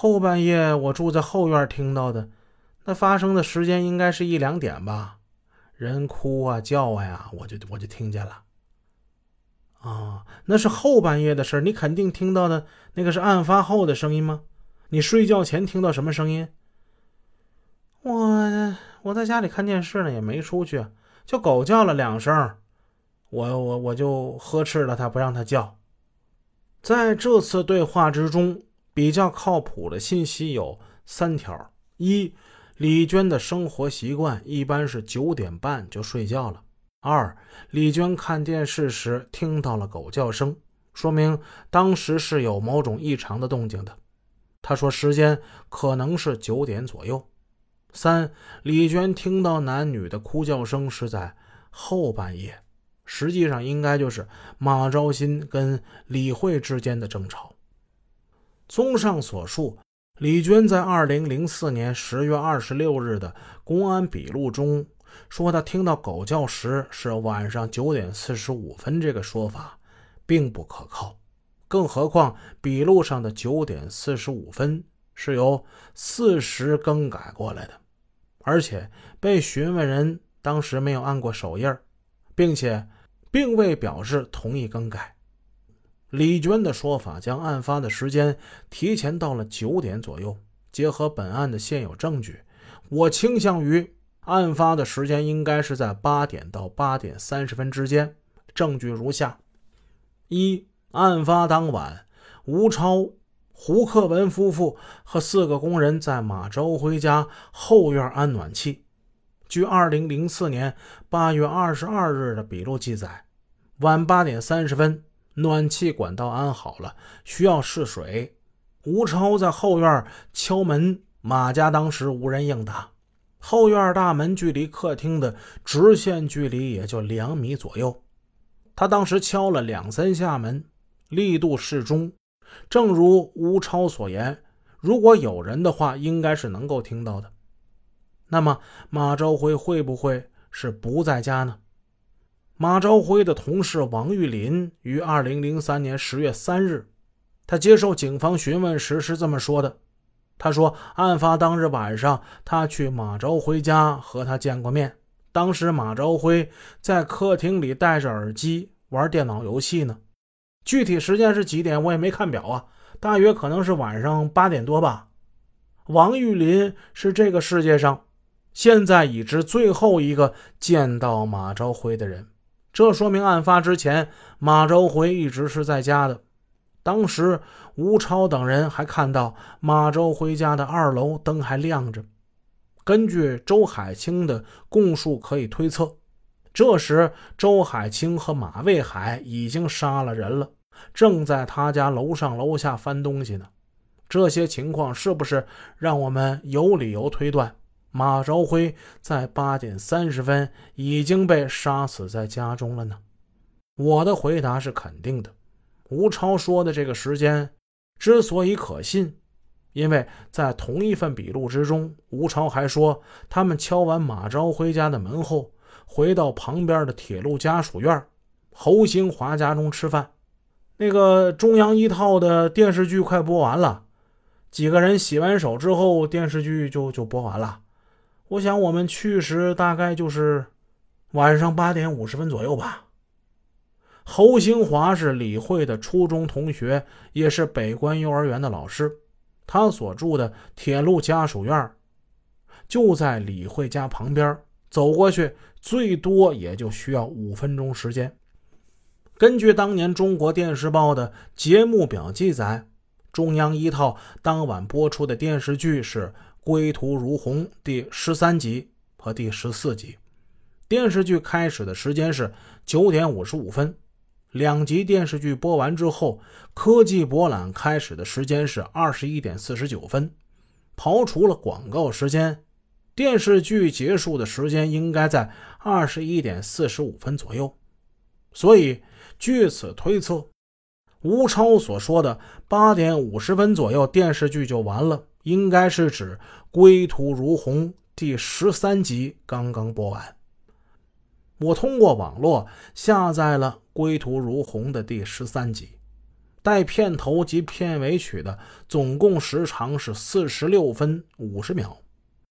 后半夜我住在后院听到的，那发生的时间应该是一两点吧，人哭啊叫啊呀，我就我就听见了。啊，那是后半夜的事你肯定听到的那个是案发后的声音吗？你睡觉前听到什么声音？我我在家里看电视呢，也没出去，就狗叫了两声，我我我就呵斥了他，不让他叫。在这次对话之中，比较靠谱的信息有三条：一，李娟的生活习惯一般是九点半就睡觉了；二，李娟看电视时听到了狗叫声，说明当时是有某种异常的动静的。他说时间可能是九点左右。三，李娟听到男女的哭叫声是在后半夜，实际上应该就是马昭新跟李慧之间的争吵。综上所述，李娟在二零零四年十月二十六日的公安笔录中说，她听到狗叫时是晚上九点四十五分，这个说法并不可靠。更何况，笔录上的九点四十五分是由四时更改过来的，而且被询问人当时没有按过手印并且并未表示同意更改。李娟的说法将案发的时间提前到了九点左右。结合本案的现有证据，我倾向于案发的时间应该是在八点到八点三十分之间。证据如下：一。案发当晚，吴超、胡克文夫妇和四个工人在马昭辉家后院安暖气。据2004年8月22日的笔录记载，晚8点30分，暖气管道安好了，需要试水。吴超在后院敲门，马家当时无人应答。后院大门距离客厅的直线距离也就两米左右。他当时敲了两三下门。力度适中，正如吴超所言，如果有人的话，应该是能够听到的。那么马昭辉会不会是不在家呢？马昭辉的同事王玉林于二零零三年十月三日，他接受警方询问时是这么说的：“他说，案发当日晚上，他去马昭辉家和他见过面，当时马昭辉在客厅里戴着耳机玩电脑游戏呢。”具体时间是几点？我也没看表啊，大约可能是晚上八点多吧。王玉林是这个世界上现在已知最后一个见到马昭辉的人，这说明案发之前马周辉一直是在家的。当时吴超等人还看到马周辉家的二楼灯还亮着。根据周海清的供述，可以推测，这时周海清和马卫海已经杀了人了。正在他家楼上楼下翻东西呢，这些情况是不是让我们有理由推断马昭辉在八点三十分已经被杀死在家中了呢？我的回答是肯定的。吴超说的这个时间之所以可信，因为在同一份笔录之中，吴超还说他们敲完马昭辉家的门后，回到旁边的铁路家属院侯兴华家中吃饭。那个中央一套的电视剧快播完了，几个人洗完手之后，电视剧就就播完了。我想我们去时大概就是晚上八点五十分左右吧。侯兴华是李慧的初中同学，也是北关幼儿园的老师。他所住的铁路家属院就在李慧家旁边，走过去最多也就需要五分钟时间。根据当年中国电视报的节目表记载，中央一套当晚播出的电视剧是《归途如虹》第十三集和第十四集。电视剧开始的时间是九点五十五分，两集电视剧播完之后，科技博览开始的时间是二十一点四十九分。刨除了广告时间，电视剧结束的时间应该在二十一点四十五分左右，所以。据此推测，吴超所说的八点五十分左右电视剧就完了，应该是指《归途如虹》第十三集刚刚播完。我通过网络下载了《归途如虹》的第十三集，带片头及片尾曲的总共时长是四十六分五十秒。